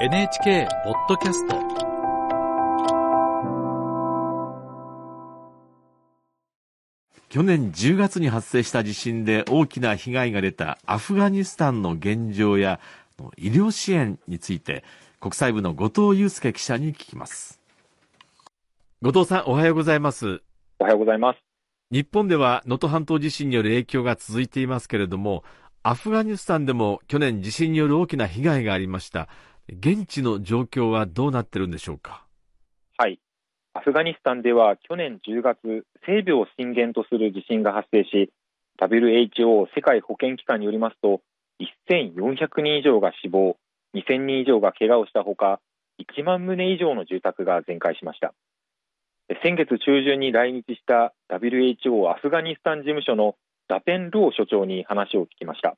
NHK ポッドキャスト。去年10月に発生した地震で大きな被害が出たアフガニスタンの現状や医療支援について国際部の後藤祐介記者に聞きます。後藤さんおはようございます。おはようございます。日本では能登半島地震による影響が続いていますけれどもアフガニスタンでも去年地震による大きな被害がありました現地の状況はどうなってるんでしょうか？はい。アフガニスタンでは去年10月、西部を震源とする地震が発生し、WHO 世界保健機関によりますと、1400人以上が死亡、2000人以上が怪我をしたほか、1万棟以上の住宅が全壊しました。先月中旬に来日した WHO アフガニスタン事務所のダペン・ルオ所長に話を聞きました。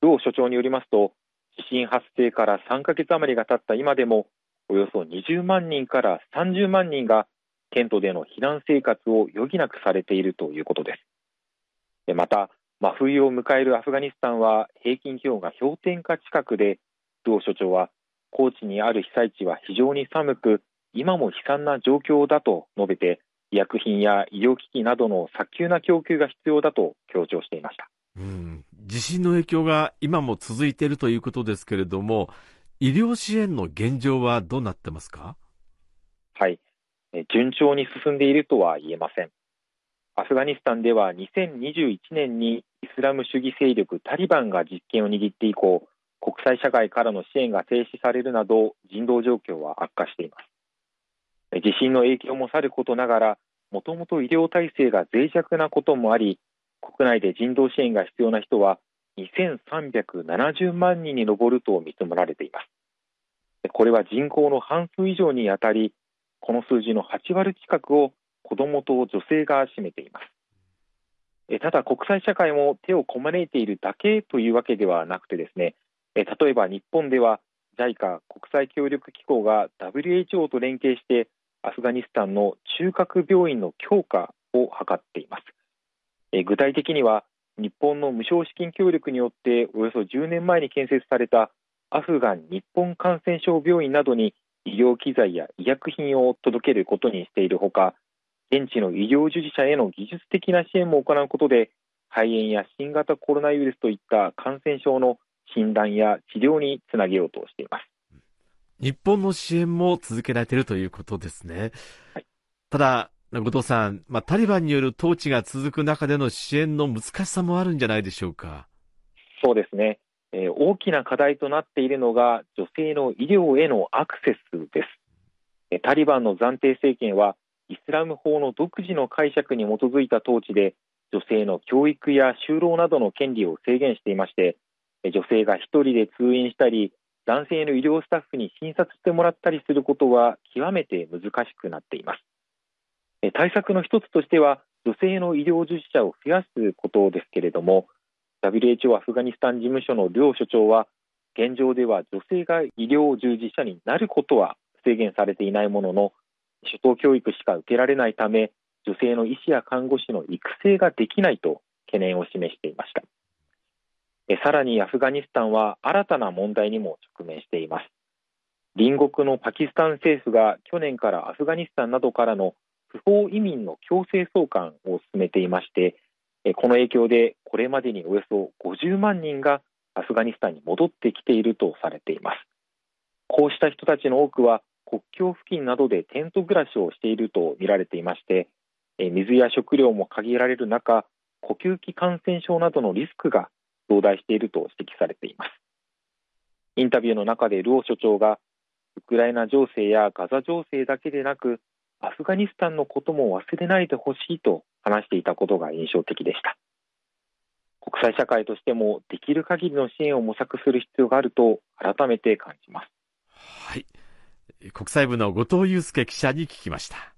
ルオ所長によりますと、地震発生から3ヶ月余りが経った今でも、およそ20万人から30万人がテントでの避難生活を余儀なくされているということです。また、真冬を迎えるアフガニスタンは平均気温が氷点下近くで、同所長は高知にある被災地は非常に寒く、今も悲惨な状況だと述べて、医薬品や医療機器などの早急な供給が必要だと強調していました。うん地震の影響が今も続いているということですけれども、医療支援の現状はどうなってますか？はい、順調に進んでいるとは言えません。アフガニスタンでは2021年にイスラム主義勢力タリバンが実権を握って以降、国際社会からの支援が停止されるなど人道状況は悪化しています。地震の影響もさることながら、もともと医療体制が脆弱なこともあり、国内で人道支援が必要な人は2370万人に上ると見積もられています。これは人口の半数以上にあたり、この数字の8割近くを子どもと女性が占めています。ただ国際社会も手をこまねいているだけというわけではなくてですね、例えば日本では JICA 国際協力機構が WHO と連携してアフガニスタンの中核病院の強化を図っています。具体的には日本の無償資金協力によっておよそ10年前に建設されたアフガン日本感染症病院などに医療機材や医薬品を届けることにしているほか現地の医療従事者への技術的な支援も行うことで肺炎や新型コロナウイルスといった感染症の診断や治療につなげようとしています。日本の支援も続けられているということですね、はい、ただ後藤さん、まあ、タリバンによる統治が続く中での支援の難しさもあるんじゃないでしょうか。そうですね、えー、大きな課題となっているのが女性の医療へのアクセスです。タリバンの暫定政権はイスラム法の独自の解釈に基づいた統治で女性の教育や就労などの権利を制限していまして女性が1人で通院したり男性の医療スタッフに診察してもらったりすることは極めて難しくなっています。対策の一つとしては女性の医療従事者を増やすことですけれども WHO アフガニスタン事務所の両所長は現状では女性が医療従事者になることは制限されていないものの初等教育しか受けられないため女性の医師や看護師の育成ができないと懸念を示していました。さらにアフガニスタンは新たな問題にも直面しています。隣国のパキスタン政府が去年からアフガニスタンなどからの不法移民の強制送還を進めていましてこの影響でこれまでにおよそ50万人がアフガニスタンに戻ってきているとされています。こうした人たちの多くは国境付近などでテント暮らしをしていると見られていまして水や食料も限られる中呼吸器感染症などのリスクが増大していると指摘されています。インタビューの中でルオ所長がウクライナ情勢やガザ情勢だけでなくアフガニスタンのことも忘れないでほしいと話していたことが印象的でした。国際社会としてもできる限りの支援を模索する必要があると改めて感じます。はい。国際部の後藤祐介記者に聞きました。